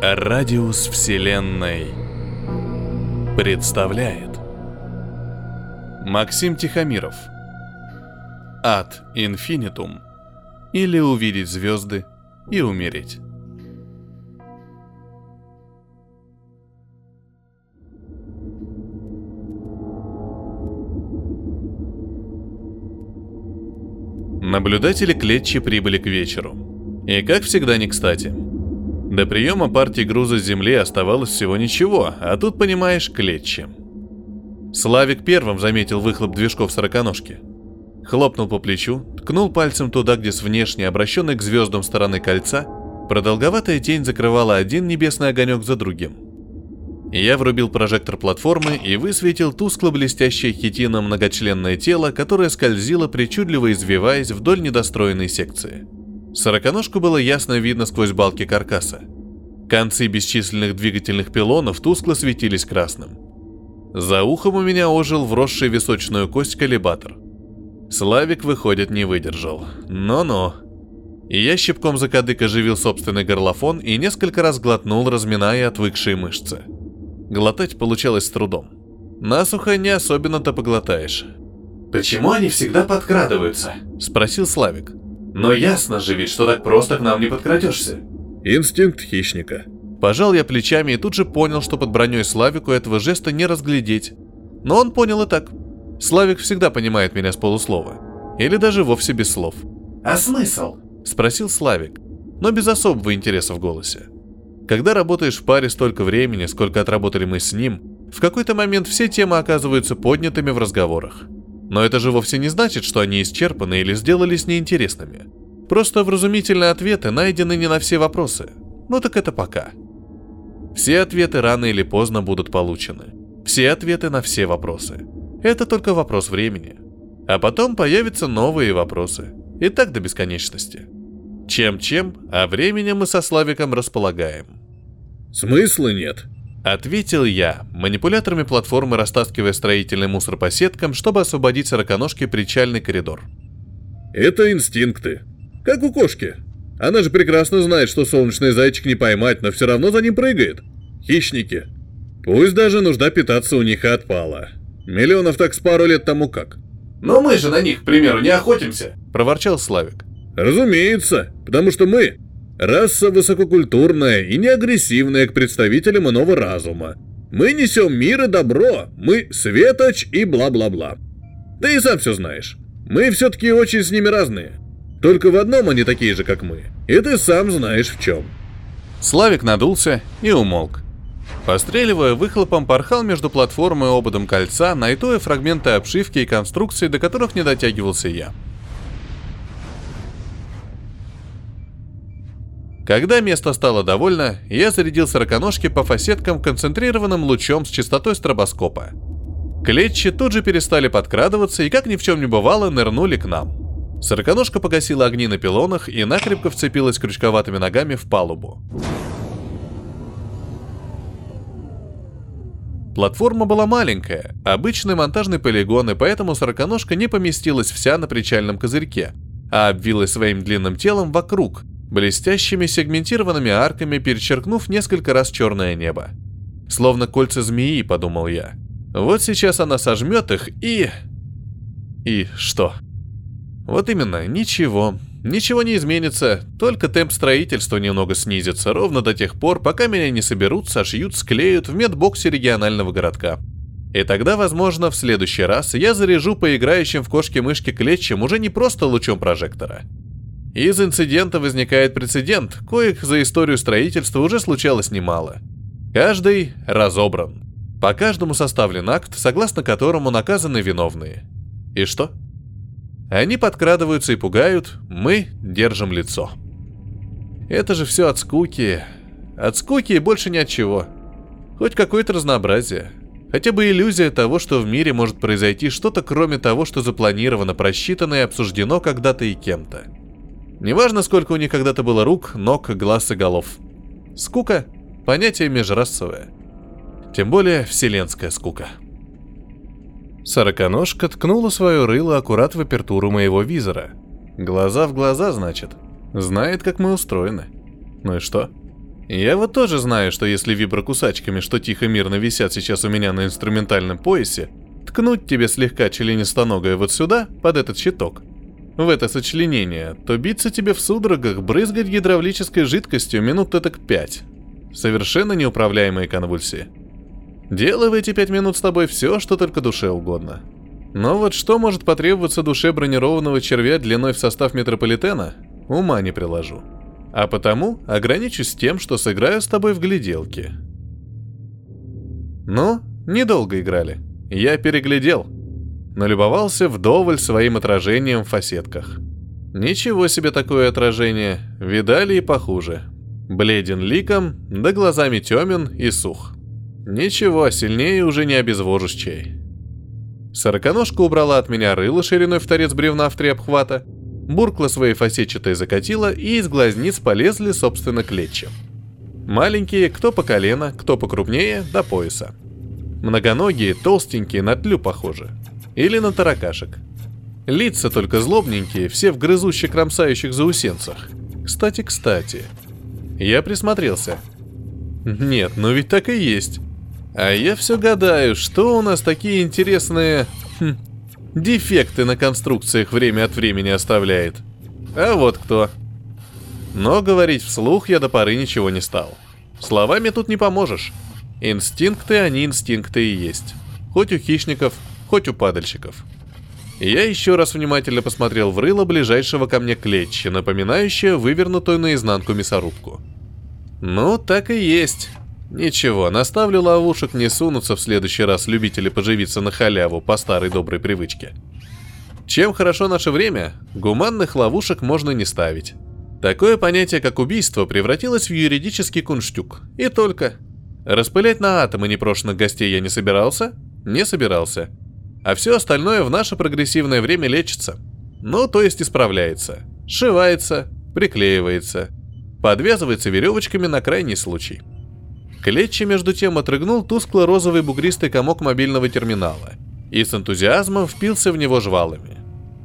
Радиус Вселенной представляет Максим Тихомиров Ад Инфинитум или увидеть звезды и умереть. Наблюдатели клетчи прибыли к вечеру. И как всегда не кстати. До приема партии груза с земли оставалось всего ничего, а тут, понимаешь, клетчи. Славик первым заметил выхлоп движков сороконожки. Хлопнул по плечу, ткнул пальцем туда, где с внешней, обращенной к звездам стороны кольца, продолговатая тень закрывала один небесный огонек за другим. Я врубил прожектор платформы и высветил тускло-блестящее хитином многочленное тело, которое скользило, причудливо извиваясь вдоль недостроенной секции. Сороконожку было ясно видно сквозь балки каркаса. Концы бесчисленных двигательных пилонов тускло светились красным. За ухом у меня ожил вросший височную кость коллибатор. Славик, выходит, не выдержал. Но-но. Я щипком за кадык оживил собственный горлофон и несколько раз глотнул, разминая отвыкшие мышцы. Глотать получалось с трудом. Насухо не особенно-то поглотаешь. «Почему они всегда подкрадываются?» – спросил Славик. Но ясно же ведь, что так просто к нам не подкрадешься. Инстинкт хищника. Пожал я плечами и тут же понял, что под броней Славику этого жеста не разглядеть. Но он понял и так. Славик всегда понимает меня с полуслова. Или даже вовсе без слов. «А смысл?» – спросил Славик, но без особого интереса в голосе. Когда работаешь в паре столько времени, сколько отработали мы с ним, в какой-то момент все темы оказываются поднятыми в разговорах – но это же вовсе не значит, что они исчерпаны или сделались неинтересными. Просто вразумительные ответы найдены не на все вопросы. Ну так это пока. Все ответы рано или поздно будут получены. Все ответы на все вопросы. Это только вопрос времени. А потом появятся новые вопросы. И так до бесконечности. Чем-чем, а временем мы со Славиком располагаем. Смысла нет, Ответил я, манипуляторами платформы растаскивая строительный мусор по сеткам, чтобы освободить сороконожке причальный коридор. Это инстинкты. Как у кошки. Она же прекрасно знает, что солнечный зайчик не поймать, но все равно за ним прыгает. Хищники. Пусть даже нужда питаться у них и отпала. Миллионов так с пару лет тому как. Но мы же на них, к примеру, не охотимся, проворчал Славик. Разумеется, потому что мы Раса высококультурная и не агрессивная к представителям иного разума. Мы несем мир и добро, мы светоч и бла-бла-бла. Ты и сам все знаешь. Мы все-таки очень с ними разные. Только в одном они такие же, как мы. И ты сам знаешь в чем. Славик надулся и умолк. Постреливая выхлопом, порхал между платформой и ободом кольца, найтуя фрагменты обшивки и конструкции, до которых не дотягивался я. Когда место стало довольно, я зарядил сороконожки по фасеткам концентрированным лучом с частотой стробоскопа. Клетчи тут же перестали подкрадываться и, как ни в чем не бывало, нырнули к нам. Сороконожка погасила огни на пилонах и накрепко вцепилась крючковатыми ногами в палубу. Платформа была маленькая, обычный монтажный полигон, и поэтому сороконожка не поместилась вся на причальном козырьке, а обвилась своим длинным телом вокруг, блестящими сегментированными арками перечеркнув несколько раз черное небо. Словно кольца змеи, подумал я. Вот сейчас она сожмет их и... И что? Вот именно, ничего. Ничего не изменится, только темп строительства немного снизится, ровно до тех пор, пока меня не соберут, сошьют, склеют в медбоксе регионального городка. И тогда, возможно, в следующий раз я заряжу по играющим в кошки-мышки клетчам уже не просто лучом прожектора, из инцидента возникает прецедент, коих за историю строительства уже случалось немало. Каждый разобран. По каждому составлен акт, согласно которому наказаны виновные. И что? Они подкрадываются и пугают, мы держим лицо. Это же все от скуки. От скуки и больше ни от чего. Хоть какое-то разнообразие. Хотя бы иллюзия того, что в мире может произойти что-то кроме того, что запланировано, просчитано и обсуждено когда-то и кем-то. Неважно, сколько у них когда-то было рук, ног, глаз и голов. Скука – понятие межрасовое. Тем более вселенская скука. Сороконожка ткнула свое рыло аккурат в апертуру моего визора. Глаза в глаза, значит. Знает, как мы устроены. Ну и что? Я вот тоже знаю, что если виброкусачками, что тихо-мирно висят сейчас у меня на инструментальном поясе, ткнуть тебе слегка членистоногое вот сюда, под этот щиток, в это сочленение, то биться тебе в судорогах, брызгать гидравлической жидкостью минут так пять. Совершенно неуправляемые конвульсии. Делай в эти пять минут с тобой все, что только душе угодно. Но вот что может потребоваться душе бронированного червя длиной в состав метрополитена, ума не приложу. А потому ограничусь тем, что сыграю с тобой в гляделки. Ну, недолго играли. Я переглядел. Налюбовался вдоволь своим отражением в фасетках. Ничего себе такое отражение. Видали и похуже. Бледен ликом, да глазами темен и сух. Ничего, сильнее уже не обезвожишь чай. Сороконожка убрала от меня рыло шириной в торец бревна в три обхвата, буркла своей фасетчатой закатила, и из глазниц полезли, собственно, клетчи. Маленькие, кто по колено, кто покрупнее, до пояса. Многоногие, толстенькие, на тлю похожи. Или на таракашек. Лица только злобненькие, все в грызущих кромсающих заусенцах. Кстати, кстати. Я присмотрелся. Нет, ну ведь так и есть. А я все гадаю, что у нас такие интересные... Хм, дефекты на конструкциях время от времени оставляет. А вот кто. Но говорить вслух я до поры ничего не стал. Словами тут не поможешь. Инстинкты, они инстинкты и есть. Хоть у хищников, хоть у падальщиков. Я еще раз внимательно посмотрел в рыло ближайшего ко мне клетча, напоминающее вывернутую наизнанку мясорубку. Ну, так и есть. Ничего, наставлю ловушек, не сунутся в следующий раз любители поживиться на халяву по старой доброй привычке. Чем хорошо наше время, гуманных ловушек можно не ставить. Такое понятие, как убийство, превратилось в юридический кунштюк. И только. Распылять на атомы непрошенных гостей я не собирался? Не собирался. А все остальное в наше прогрессивное время лечится. Ну, то есть исправляется. Сшивается, приклеивается. Подвязывается веревочками на крайний случай. Клетчи между тем отрыгнул тускло-розовый бугристый комок мобильного терминала и с энтузиазмом впился в него жвалами.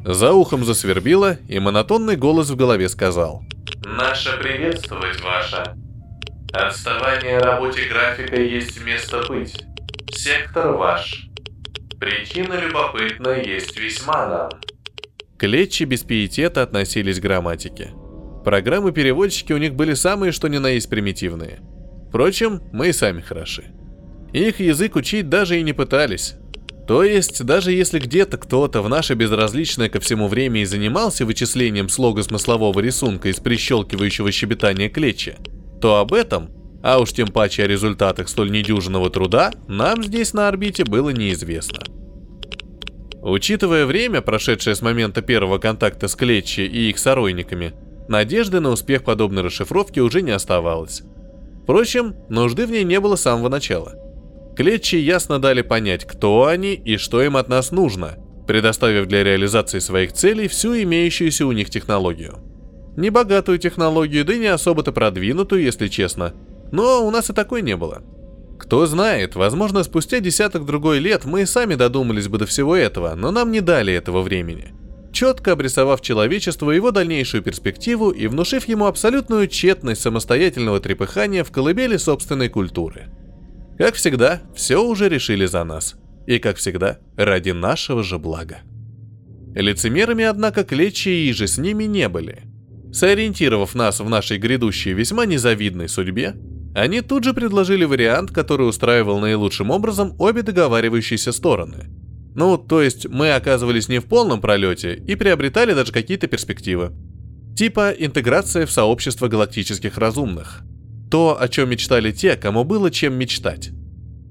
За ухом засвербило, и монотонный голос в голове сказал «Наше приветствовать ваше. Отставание работе графика есть место быть. Сектор ваш. Причина любопытна есть весьма нам». Клетчи без пиетета относились к грамматике. Программы-переводчики у них были самые что ни на есть примитивные – Впрочем, мы и сами хороши. Их язык учить даже и не пытались. То есть, даже если где-то кто-то в наше безразличное ко всему время и занимался вычислением слога смыслового рисунка из прищелкивающего щебетания клетча, то об этом, а уж тем паче о результатах столь недюжинного труда, нам здесь на орбите было неизвестно. Учитывая время, прошедшее с момента первого контакта с Клетчи и их соройниками, надежды на успех подобной расшифровки уже не оставалось. Впрочем, нужды в ней не было с самого начала. Клетчи ясно дали понять, кто они и что им от нас нужно, предоставив для реализации своих целей всю имеющуюся у них технологию. Не богатую технологию, да и не особо-то продвинутую, если честно. Но у нас и такой не было. Кто знает, возможно, спустя десяток-другой лет мы и сами додумались бы до всего этого, но нам не дали этого времени – четко обрисовав человечеству его дальнейшую перспективу и внушив ему абсолютную тщетность самостоятельного трепыхания в колыбели собственной культуры. Как всегда, все уже решили за нас. И, как всегда, ради нашего же блага. Лицемерами, однако, клетчи и же с ними не были. Сориентировав нас в нашей грядущей весьма незавидной судьбе, они тут же предложили вариант, который устраивал наилучшим образом обе договаривающиеся стороны – ну, то есть мы оказывались не в полном пролете и приобретали даже какие-то перспективы. Типа интеграция в сообщество галактических разумных. То, о чем мечтали те, кому было чем мечтать.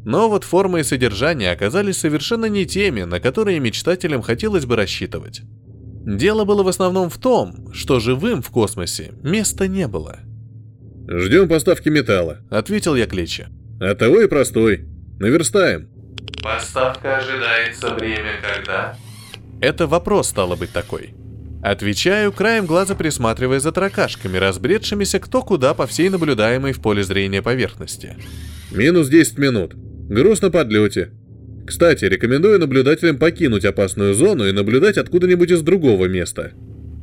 Но вот форма и содержание оказались совершенно не теми, на которые мечтателям хотелось бы рассчитывать. Дело было в основном в том, что живым в космосе места не было. «Ждем поставки металла», — ответил я Клечи. «А того и простой. Наверстаем». Поставка ожидается время когда? Это вопрос стало быть такой. Отвечаю, краем глаза присматривая за таракашками, разбредшимися кто куда по всей наблюдаемой в поле зрения поверхности. Минус 10 минут. Груз на подлете. Кстати, рекомендую наблюдателям покинуть опасную зону и наблюдать откуда-нибудь из другого места.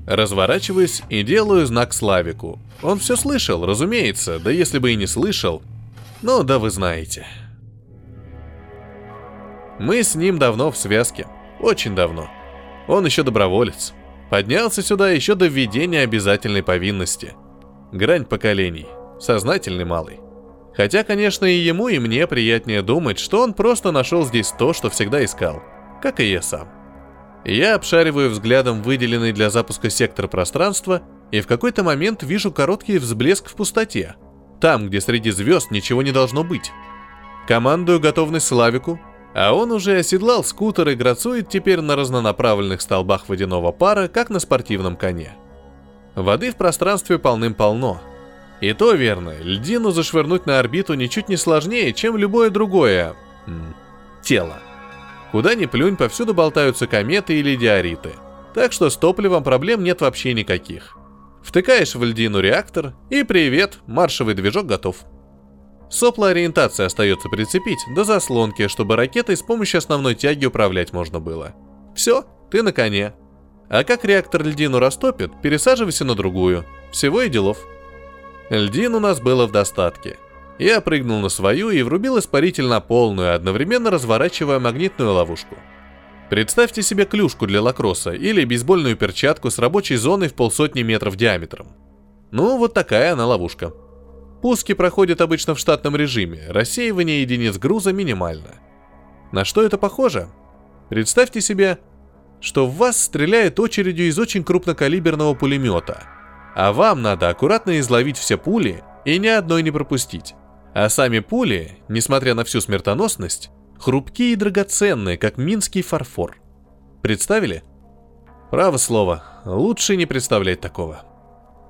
Разворачиваюсь и делаю знак Славику. Он все слышал, разумеется, да если бы и не слышал. Ну, да вы знаете. Мы с ним давно в связке. Очень давно. Он еще доброволец. Поднялся сюда еще до введения обязательной повинности. Грань поколений. Сознательный малый. Хотя, конечно, и ему, и мне приятнее думать, что он просто нашел здесь то, что всегда искал. Как и я сам. Я обшариваю взглядом выделенный для запуска сектор пространства и в какой-то момент вижу короткий взблеск в пустоте. Там, где среди звезд ничего не должно быть. Командую готовность Славику, а он уже оседлал скутер и грацует теперь на разнонаправленных столбах водяного пара, как на спортивном коне. Воды в пространстве полным-полно. И то верно, льдину зашвырнуть на орбиту ничуть не сложнее, чем любое другое... Тело. Куда ни плюнь, повсюду болтаются кометы или диориты. Так что с топливом проблем нет вообще никаких. Втыкаешь в льдину реактор, и привет, маршевый движок готов. Сопло ориентации остается прицепить до заслонки, чтобы ракетой с помощью основной тяги управлять можно было. Все, ты на коне. А как реактор льдину растопит, пересаживайся на другую. Всего и делов. Льдин у нас было в достатке. Я прыгнул на свою и врубил испаритель на полную, одновременно разворачивая магнитную ловушку. Представьте себе клюшку для лакросса или бейсбольную перчатку с рабочей зоной в полсотни метров диаметром. Ну, вот такая она ловушка. Пуски проходят обычно в штатном режиме, рассеивание единиц груза минимально. На что это похоже? Представьте себе, что в вас стреляет очередью из очень крупнокалиберного пулемета, а вам надо аккуратно изловить все пули и ни одной не пропустить. А сами пули, несмотря на всю смертоносность, хрупкие и драгоценные, как минский фарфор. Представили? Право слово, лучше не представлять такого.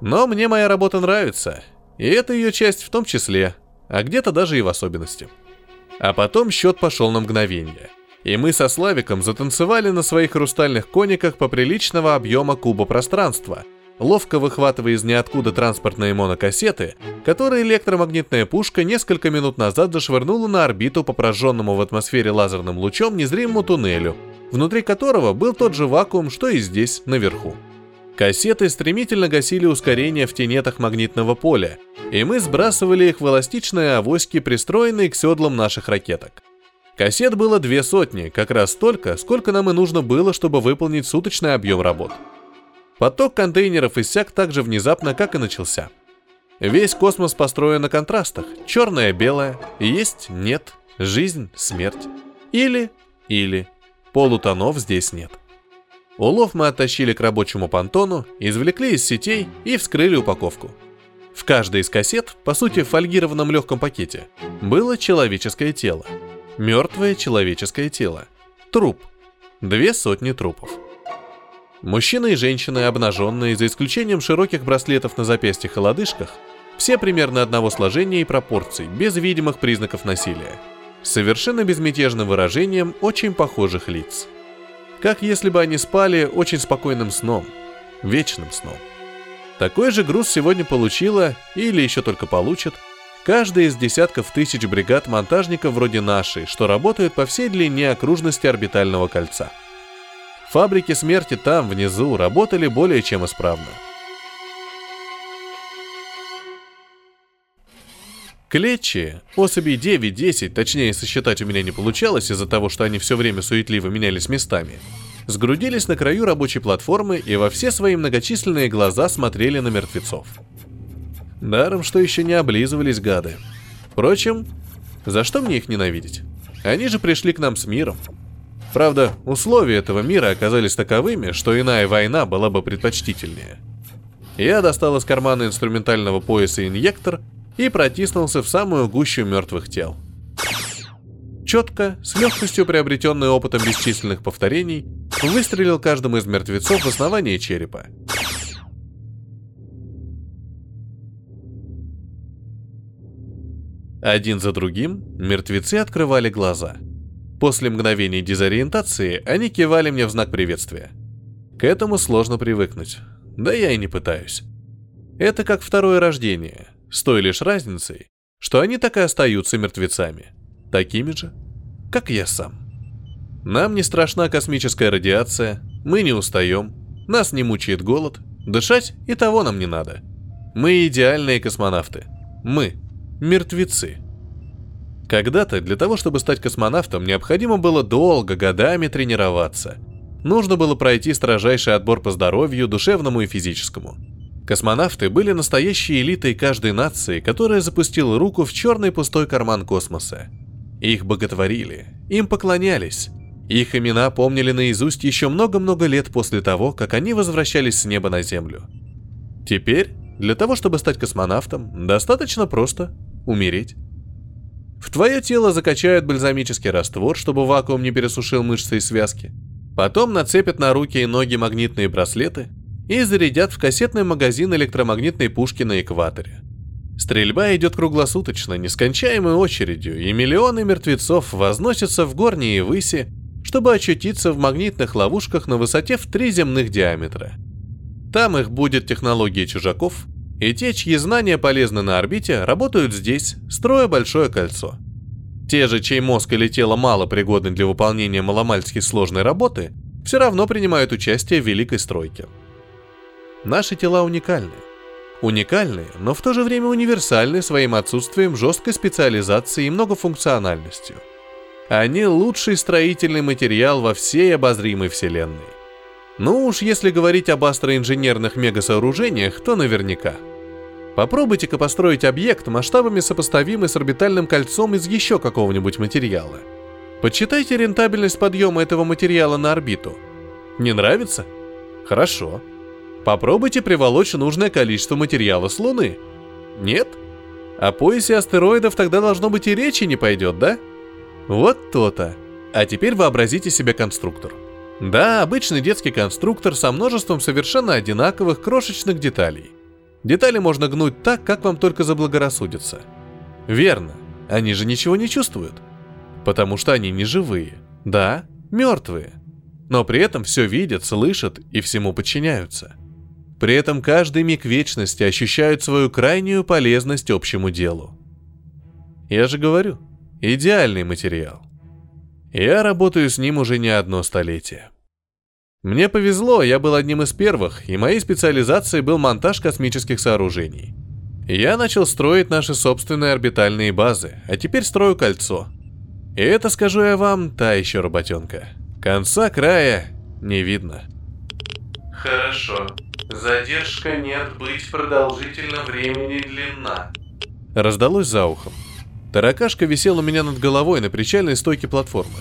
Но мне моя работа нравится, и это ее часть в том числе, а где-то даже и в особенности. А потом счет пошел на мгновение. И мы со Славиком затанцевали на своих хрустальных кониках по приличного объема куба пространства, ловко выхватывая из ниоткуда транспортные монокассеты, которые электромагнитная пушка несколько минут назад зашвырнула на орбиту по прожженному в атмосфере лазерным лучом незримому туннелю, внутри которого был тот же вакуум, что и здесь, наверху. Кассеты стремительно гасили ускорение в тенетах магнитного поля, и мы сбрасывали их в эластичные авоськи, пристроенные к седлам наших ракеток. Кассет было две сотни, как раз столько, сколько нам и нужно было, чтобы выполнить суточный объем работ. Поток контейнеров иссяк так же внезапно, как и начался. Весь космос построен на контрастах. Черное-белое, есть, нет, жизнь, смерть. Или, или. Полутонов здесь нет. Улов мы оттащили к рабочему понтону, извлекли из сетей и вскрыли упаковку. В каждой из кассет, по сути в фольгированном легком пакете, было человеческое тело. Мертвое человеческое тело. Труп. Две сотни трупов. Мужчины и женщины, обнаженные, за исключением широких браслетов на запястьях и лодыжках, все примерно одного сложения и пропорций, без видимых признаков насилия. Совершенно безмятежным выражением очень похожих лиц – как если бы они спали очень спокойным сном, вечным сном. Такой же груз сегодня получила, или еще только получит, каждая из десятков тысяч бригад монтажников вроде нашей, что работают по всей длине окружности орбитального кольца. Фабрики смерти там, внизу, работали более чем исправно. Клетчи, особи 9-10, точнее сосчитать у меня не получалось из-за того, что они все время суетливо менялись местами, сгрудились на краю рабочей платформы и во все свои многочисленные глаза смотрели на мертвецов. Даром, что еще не облизывались гады. Впрочем, за что мне их ненавидеть? Они же пришли к нам с миром. Правда, условия этого мира оказались таковыми, что иная война была бы предпочтительнее. Я достал из кармана инструментального пояса инъектор и протиснулся в самую гущу мертвых тел. Четко, с легкостью приобретенной опытом бесчисленных повторений, выстрелил каждому из мертвецов в основание черепа. Один за другим мертвецы открывали глаза. После мгновений дезориентации они кивали мне в знак приветствия. К этому сложно привыкнуть. Да я и не пытаюсь. Это как второе рождение – с той лишь разницей, что они так и остаются мертвецами. Такими же, как я сам. Нам не страшна космическая радиация, мы не устаем, нас не мучает голод Дышать и того нам не надо. Мы идеальные космонавты. Мы – мертвецы. Когда-то для того, чтобы стать космонавтом, необходимо было долго, годами тренироваться. Нужно было пройти строжайший отбор по здоровью, душевному и физическому. Космонавты были настоящей элитой каждой нации, которая запустила руку в черный пустой карман космоса. Их боготворили, им поклонялись. Их имена помнили наизусть еще много-много лет после того, как они возвращались с неба на Землю. Теперь, для того, чтобы стать космонавтом, достаточно просто умереть. В твое тело закачают бальзамический раствор, чтобы вакуум не пересушил мышцы и связки. Потом нацепят на руки и ноги магнитные браслеты и зарядят в кассетный магазин электромагнитной пушки на экваторе. Стрельба идет круглосуточно, нескончаемой очередью, и миллионы мертвецов возносятся в горние выси, чтобы очутиться в магнитных ловушках на высоте в три земных диаметра. Там их будет технология чужаков, и те, чьи знания полезны на орбите, работают здесь, строя большое кольцо. Те же, чей мозг или тело мало пригодны для выполнения маломальски сложной работы, все равно принимают участие в великой стройке. Наши тела уникальны. Уникальные, но в то же время универсальны своим отсутствием жесткой специализации и многофункциональностью. Они лучший строительный материал во всей обозримой вселенной. Ну уж если говорить об астроинженерных мегасооружениях, то наверняка. Попробуйте-ка построить объект масштабами сопоставимый с орбитальным кольцом из еще какого-нибудь материала. Подсчитайте рентабельность подъема этого материала на орбиту. Не нравится? Хорошо. Попробуйте приволочь нужное количество материала с Луны. Нет? О поясе астероидов тогда должно быть и речи не пойдет, да? Вот то-то. А теперь вообразите себе конструктор. Да, обычный детский конструктор со множеством совершенно одинаковых крошечных деталей. Детали можно гнуть так, как вам только заблагорассудится. Верно, они же ничего не чувствуют. Потому что они не живые. Да, мертвые. Но при этом все видят, слышат и всему подчиняются. При этом каждый миг вечности ощущают свою крайнюю полезность общему делу. Я же говорю, идеальный материал. Я работаю с ним уже не одно столетие. Мне повезло, я был одним из первых, и моей специализацией был монтаж космических сооружений. Я начал строить наши собственные орбитальные базы, а теперь строю кольцо. И это, скажу я вам, та еще работенка. Конца края не видно. Хорошо. Задержка нет быть продолжительно времени длинна. Раздалось за ухом. Таракашка висел у меня над головой на причальной стойке платформы.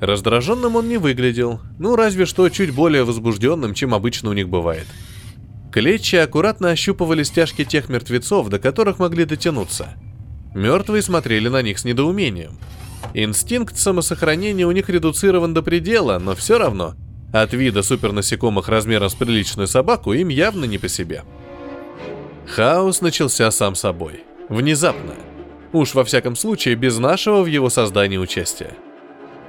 Раздраженным он не выглядел, ну разве что чуть более возбужденным, чем обычно у них бывает. Клетчи аккуратно ощупывали стяжки тех мертвецов, до которых могли дотянуться. Мертвые смотрели на них с недоумением. Инстинкт самосохранения у них редуцирован до предела, но все равно – от вида супернасекомых размером с приличную собаку им явно не по себе. Хаос начался сам собой. Внезапно. Уж во всяком случае без нашего в его создании участия.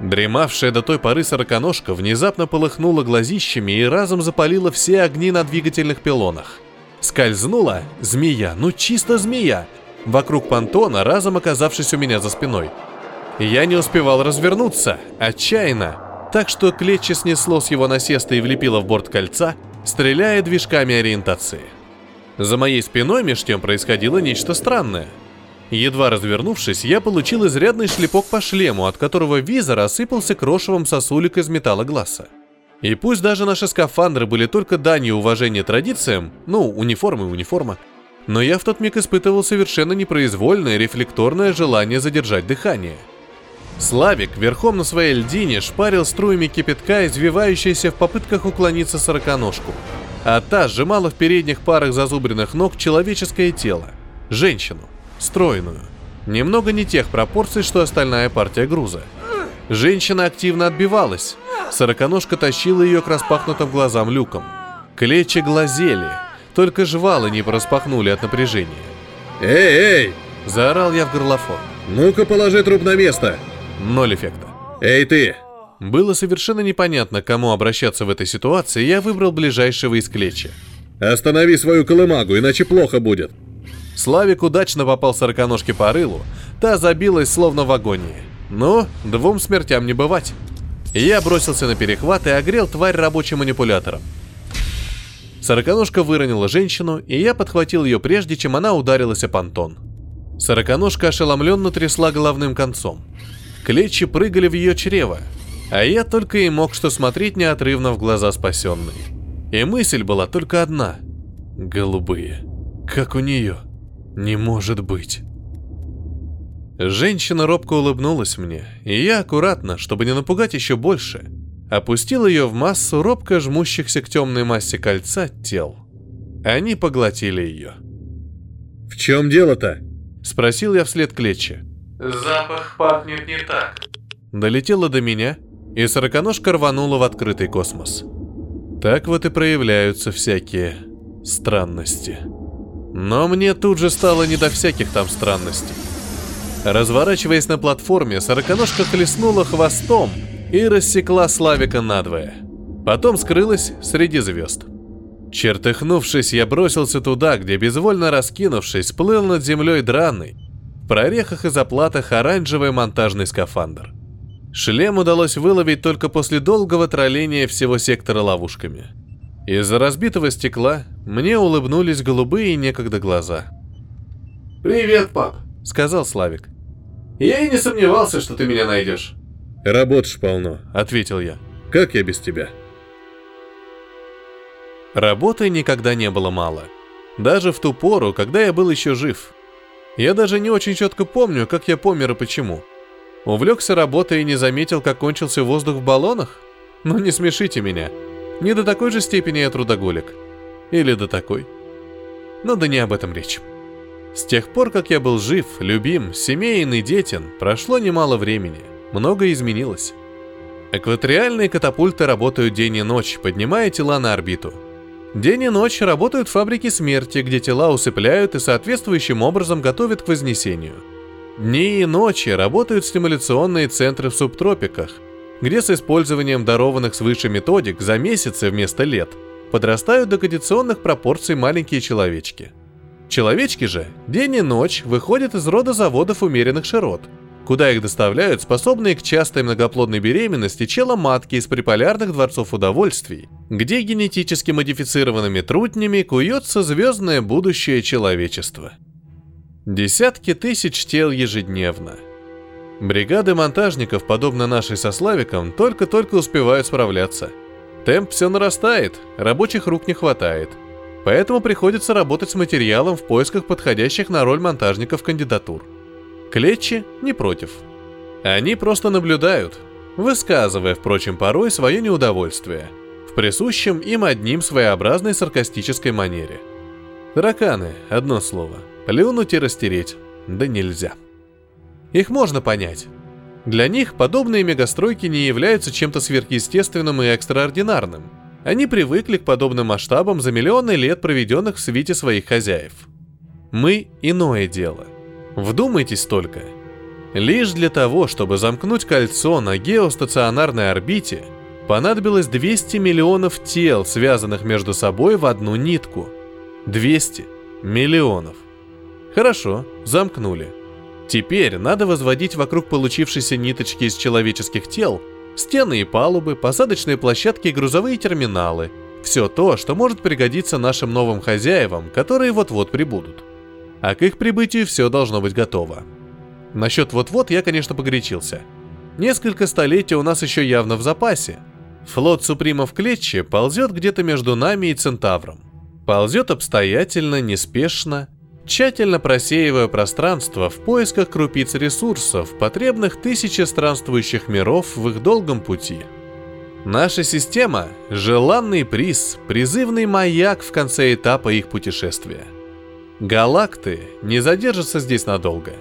Дремавшая до той поры сороконожка внезапно полыхнула глазищами и разом запалила все огни на двигательных пилонах. Скользнула змея, ну чисто змея, вокруг понтона, разом оказавшись у меня за спиной. Я не успевал развернуться, отчаянно, так что клетче снесло с его насеста и влепило в борт кольца, стреляя движками ориентации. За моей спиной меж тем происходило нечто странное. Едва развернувшись, я получил изрядный шлепок по шлему, от которого визор осыпался крошевом сосулек из металла глаза. И пусть даже наши скафандры были только данью уважения традициям, ну, униформа и униформа, но я в тот миг испытывал совершенно непроизвольное рефлекторное желание задержать дыхание – Славик верхом на своей льдине шпарил струями кипятка, извивающейся в попытках уклониться сороконожку. А та сжимала в передних парах зазубренных ног человеческое тело. Женщину. Стройную. Немного не тех пропорций, что остальная партия груза. Женщина активно отбивалась. Сороконожка тащила ее к распахнутым глазам люкам. Клечи глазели, только жвалы не пораспахнули от напряжения. «Эй, эй!» – заорал я в горлофон. «Ну-ка, положи труп на место!» Ноль эффекта. «Эй ты!» Было совершенно непонятно, к кому обращаться в этой ситуации, я выбрал ближайшего из клечи. «Останови свою колымагу, иначе плохо будет!» Славик удачно попал сороконожке по рылу, та забилась словно в агонии. Но двум смертям не бывать. Я бросился на перехват и огрел тварь рабочим манипулятором. Сороконожка выронила женщину, и я подхватил ее прежде, чем она ударилась о понтон. Сороконожка ошеломленно трясла головным концом. Клетчи прыгали в ее чрево, а я только и мог что смотреть неотрывно в глаза спасенной. И мысль была только одна. Голубые. Как у нее. Не может быть. Женщина робко улыбнулась мне, и я аккуратно, чтобы не напугать еще больше, опустил ее в массу робко жмущихся к темной массе кольца тел. Они поглотили ее. В чем дело-то? Спросил я вслед Клетчи. Запах пахнет не так. Долетело до меня, и сороконожка рванула в открытый космос. Так вот и проявляются всякие странности. Но мне тут же стало не до всяких там странностей. Разворачиваясь на платформе, сороконожка хлестнула хвостом и рассекла Славика надвое. Потом скрылась среди звезд. Чертыхнувшись, я бросился туда, где, безвольно раскинувшись, плыл над землей драный, в прорехах и заплатах оранжевый монтажный скафандр. Шлем удалось выловить только после долгого тролления всего сектора ловушками. Из-за разбитого стекла мне улыбнулись голубые некогда глаза. «Привет, пап», — сказал Славик. «Я и не сомневался, что ты меня найдешь». Работаешь полно. — ответил я. Как я без тебя? Работы никогда не было мало. Даже в ту пору, когда я был еще жив. Я даже не очень четко помню, как я помер и почему. Увлекся работой и не заметил, как кончился воздух в баллонах? Ну не смешите меня. Не до такой же степени я трудоголик. Или до такой. Но да не об этом речь. С тех пор, как я был жив, любим, семейен и детен, прошло немало времени. Многое изменилось. Экваториальные катапульты работают день и ночь, поднимая тела на орбиту. День и ночь работают фабрики смерти, где тела усыпляют и соответствующим образом готовят к вознесению. Дни и ночи работают стимуляционные центры в субтропиках, где с использованием дарованных свыше методик за месяцы вместо лет подрастают до кондиционных пропорций маленькие человечки. Человечки же день и ночь выходят из рода заводов умеренных широт – куда их доставляют способные к частой многоплодной беременности челоматки из приполярных дворцов удовольствий, где генетически модифицированными трутнями куется звездное будущее человечества. Десятки тысяч тел ежедневно. Бригады монтажников, подобно нашей со Славиком, только-только успевают справляться. Темп все нарастает, рабочих рук не хватает. Поэтому приходится работать с материалом в поисках подходящих на роль монтажников кандидатур. Клетчи не против. Они просто наблюдают, высказывая, впрочем, порой свое неудовольствие в присущем им одним своеобразной саркастической манере. Тараканы, одно слово, плюнуть и растереть, да нельзя. Их можно понять. Для них подобные мегастройки не являются чем-то сверхъестественным и экстраординарным. Они привыкли к подобным масштабам за миллионы лет, проведенных в свите своих хозяев. Мы – иное дело – Вдумайтесь только. Лишь для того, чтобы замкнуть кольцо на геостационарной орбите, понадобилось 200 миллионов тел, связанных между собой в одну нитку. 200 миллионов. Хорошо, замкнули. Теперь надо возводить вокруг получившейся ниточки из человеческих тел стены и палубы, посадочные площадки и грузовые терминалы. Все то, что может пригодиться нашим новым хозяевам, которые вот-вот прибудут а к их прибытию все должно быть готово. Насчет вот-вот я, конечно, погорячился. Несколько столетий у нас еще явно в запасе. Флот Супримов Клетче ползет где-то между нами и Центавром. Ползет обстоятельно, неспешно, тщательно просеивая пространство в поисках крупиц ресурсов, потребных тысячи странствующих миров в их долгом пути. Наша система – желанный приз, призывный маяк в конце этапа их путешествия – Галакты не задержатся здесь надолго.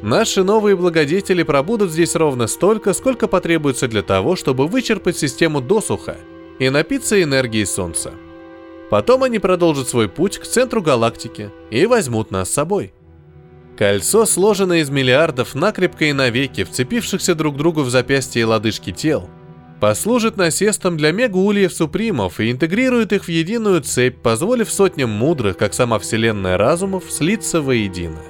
Наши новые благодетели пробудут здесь ровно столько, сколько потребуется для того, чтобы вычерпать систему досуха и напиться энергией Солнца. Потом они продолжат свой путь к центру галактики и возьмут нас с собой. Кольцо сложено из миллиардов накрепко и навеки, вцепившихся друг другу в запястья и лодыжки тел – послужит насестом для мегаульев-супримов и интегрирует их в единую цепь, позволив сотням мудрых, как сама вселенная разумов, слиться воедино.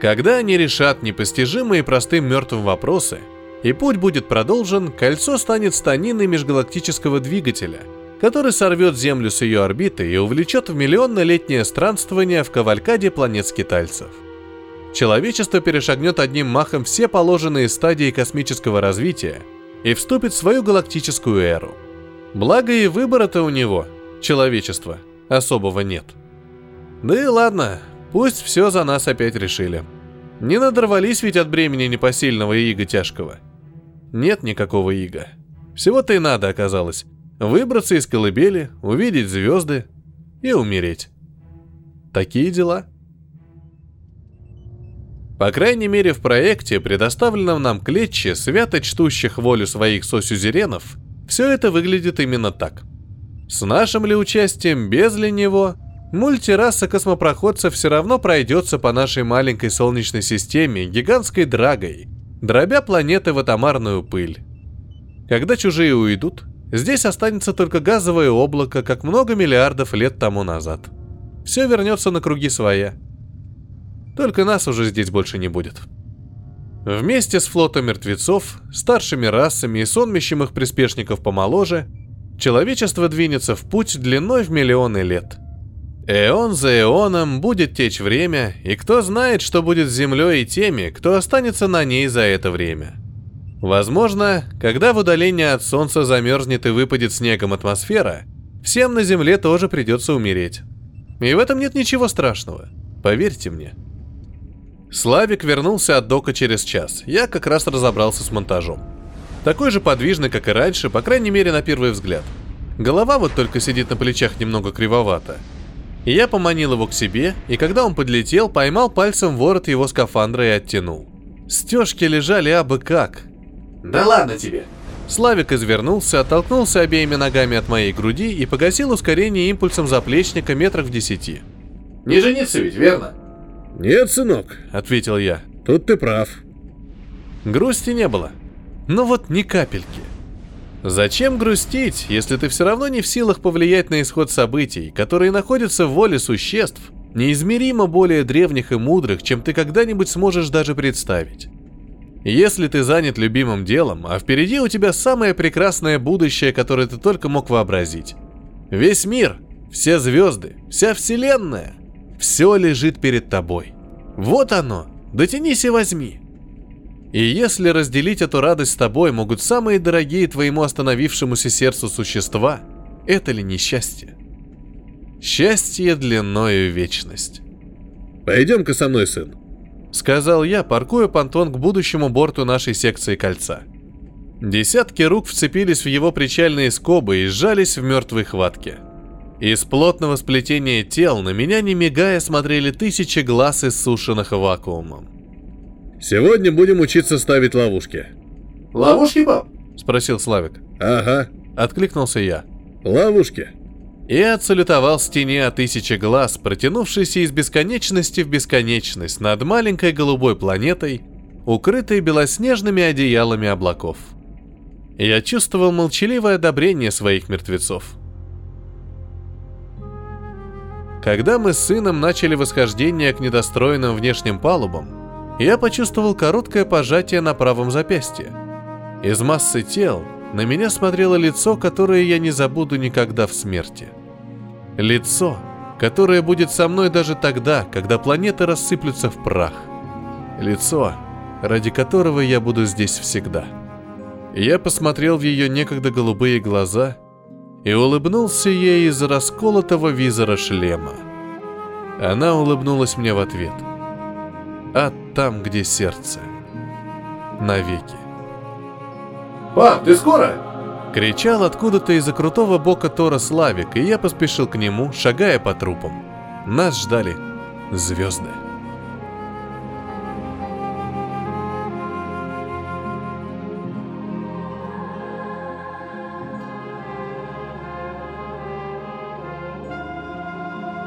Когда они решат непостижимые простым мертвым вопросы, и путь будет продолжен, кольцо станет станиной межгалактического двигателя, который сорвет Землю с ее орбиты и увлечет в миллионно-летнее странствование в кавалькаде планет скитальцев. Человечество перешагнет одним махом все положенные стадии космического развития и вступит в свою галактическую эру. Благо и выбора-то у него, человечества, особого нет. Да и ладно, пусть все за нас опять решили. Не надорвались ведь от бремени непосильного иго тяжкого. Нет никакого ига. Всего-то и надо оказалось. Выбраться из колыбели, увидеть звезды и умереть. Такие дела. По крайней мере, в проекте, предоставленном нам клетче, свято чтущих волю своих сосюзеренов, все это выглядит именно так. С нашим ли участием, без ли него, мультираса космопроходца все равно пройдется по нашей маленькой солнечной системе гигантской драгой, дробя планеты в атомарную пыль. Когда чужие уйдут, здесь останется только газовое облако, как много миллиардов лет тому назад. Все вернется на круги своя. Только нас уже здесь больше не будет. Вместе с флотом мертвецов, старшими расами и сонмищем их приспешников помоложе, человечество двинется в путь длиной в миллионы лет. Эон за эоном будет течь время, и кто знает, что будет с Землей и теми, кто останется на ней за это время – Возможно, когда в удалении от Солнца замерзнет и выпадет снегом атмосфера, всем на Земле тоже придется умереть. И в этом нет ничего страшного, поверьте мне. Славик вернулся от дока через час. Я как раз разобрался с монтажом. Такой же подвижный, как и раньше, по крайней мере на первый взгляд. Голова вот только сидит на плечах немного кривовато. Я поманил его к себе, и когда он подлетел, поймал пальцем ворот его скафандра и оттянул. Стежки лежали абы как, да ладно тебе. Славик извернулся, оттолкнулся обеими ногами от моей груди и погасил ускорение импульсом заплечника метрах в десяти. Не жениться ведь, верно? Нет, сынок, ответил я. Тут ты прав. Грусти не было. Но вот ни капельки. Зачем грустить, если ты все равно не в силах повлиять на исход событий, которые находятся в воле существ, неизмеримо более древних и мудрых, чем ты когда-нибудь сможешь даже представить? Если ты занят любимым делом, а впереди у тебя самое прекрасное будущее, которое ты только мог вообразить. Весь мир, все звезды, вся вселенная, все лежит перед тобой. Вот оно, дотянись и возьми. И если разделить эту радость с тобой могут самые дорогие твоему остановившемуся сердцу существа, это ли не счастье? Счастье длиною вечность. Пойдем-ка со мной, сын. Сказал я, паркуя понтон к будущему борту нашей секции кольца. Десятки рук вцепились в его причальные скобы и сжались в мертвой хватке. Из плотного сплетения тел на меня не мигая смотрели тысячи глаз, иссушенных вакуумом. «Сегодня будем учиться ставить ловушки». «Ловушки, пап?» – спросил Славик. «Ага», – откликнулся я. «Ловушки» и отсалютовал стене о тысячи глаз, протянувшейся из бесконечности в бесконечность над маленькой голубой планетой, укрытой белоснежными одеялами облаков. Я чувствовал молчаливое одобрение своих мертвецов. Когда мы с сыном начали восхождение к недостроенным внешним палубам, я почувствовал короткое пожатие на правом запястье. Из массы тел на меня смотрело лицо, которое я не забуду никогда в смерти. Лицо, которое будет со мной даже тогда, когда планеты рассыплются в прах. Лицо, ради которого я буду здесь всегда. Я посмотрел в ее некогда голубые глаза и улыбнулся ей из расколотого визора шлема. Она улыбнулась мне в ответ. А там, где сердце. Навеки. «Пап, ты скоро?» Кричал откуда-то из-за крутого бока Тора Славик, и я поспешил к нему, шагая по трупам. Нас ждали звезды.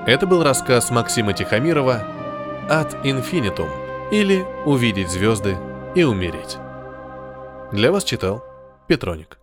Это был рассказ Максима Тихомирова «Ад инфинитум» или «Увидеть звезды и умереть». Для вас читал Петроник.